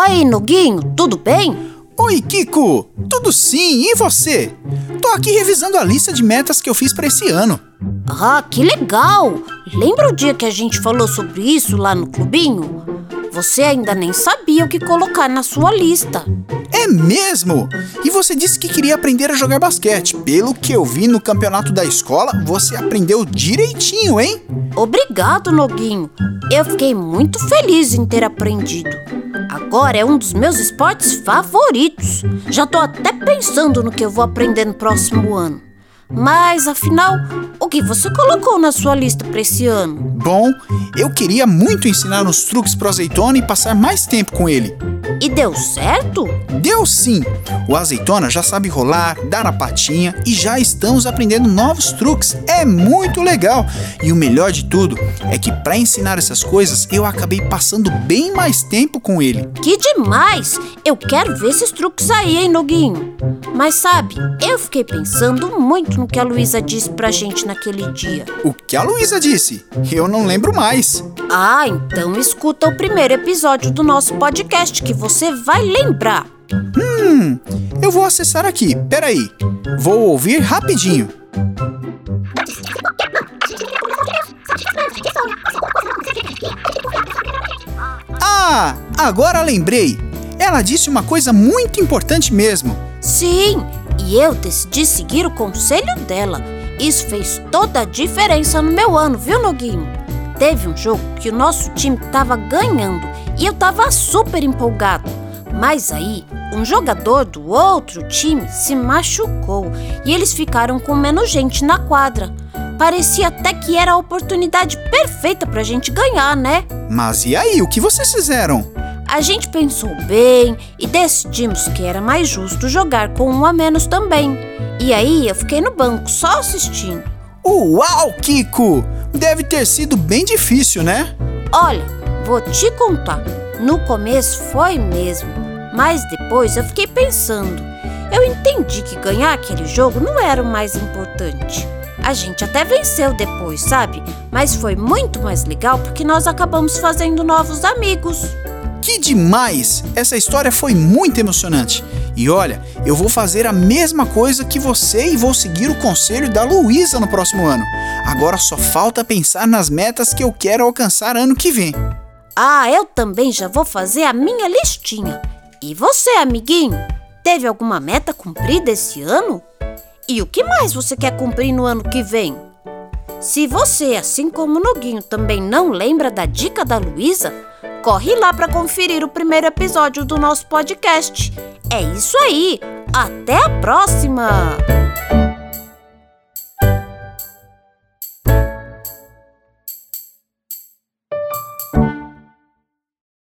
Aí, Noguinho, tudo bem? Oi, Kiko! Tudo sim, e você? Tô aqui revisando a lista de metas que eu fiz para esse ano. Ah, que legal! Lembra o dia que a gente falou sobre isso lá no clubinho? Você ainda nem sabia o que colocar na sua lista. É mesmo? E você disse que queria aprender a jogar basquete. Pelo que eu vi no campeonato da escola, você aprendeu direitinho, hein? Obrigado, Noguinho. Eu fiquei muito feliz em ter aprendido. Agora é um dos meus esportes favoritos. Já tô até pensando no que eu vou aprender no próximo ano. Mas afinal, o que você colocou na sua lista para esse ano? Bom, eu queria muito ensinar os truques pro azeitona e passar mais tempo com ele. E deu certo? Deu sim! O azeitona já sabe rolar, dar a patinha e já estamos aprendendo novos truques. É muito legal! E o melhor de tudo é que para ensinar essas coisas eu acabei passando bem mais tempo com ele. Que demais! Eu quero ver esses truques aí, hein, Noguinho? Mas sabe, eu fiquei pensando muito no que a Luísa disse pra gente naquele dia. O que a Luísa disse? Eu não lembro mais. Ah, então escuta o primeiro episódio do nosso podcast que você vai lembrar. Hum, eu vou acessar aqui, peraí. Vou ouvir rapidinho. Ah, agora lembrei. Ela disse uma coisa muito importante mesmo. Sim, e eu decidi seguir o conselho dela. Isso fez toda a diferença no meu ano, viu, Noguinho? Teve um jogo que o nosso time estava ganhando e eu estava super empolgado. Mas aí, um jogador do outro time se machucou e eles ficaram com menos gente na quadra. Parecia até que era a oportunidade perfeita pra gente ganhar, né? Mas e aí, o que vocês fizeram? A gente pensou bem e decidimos que era mais justo jogar com um a menos também. E aí eu fiquei no banco só assistindo. Uau, Kiko! Deve ter sido bem difícil, né? Olha, vou te contar. No começo foi mesmo, mas depois eu fiquei pensando. Eu entendi que ganhar aquele jogo não era o mais importante. A gente até venceu depois, sabe? Mas foi muito mais legal porque nós acabamos fazendo novos amigos. Que demais! Essa história foi muito emocionante. E olha, eu vou fazer a mesma coisa que você e vou seguir o conselho da Luísa no próximo ano. Agora só falta pensar nas metas que eu quero alcançar ano que vem. Ah, eu também já vou fazer a minha listinha. E você, amiguinho? Teve alguma meta cumprida esse ano? E o que mais você quer cumprir no ano que vem? Se você, assim como o Noguinho, também não lembra da dica da Luísa, corre lá para conferir o primeiro episódio do nosso podcast. É isso aí! Até a próxima!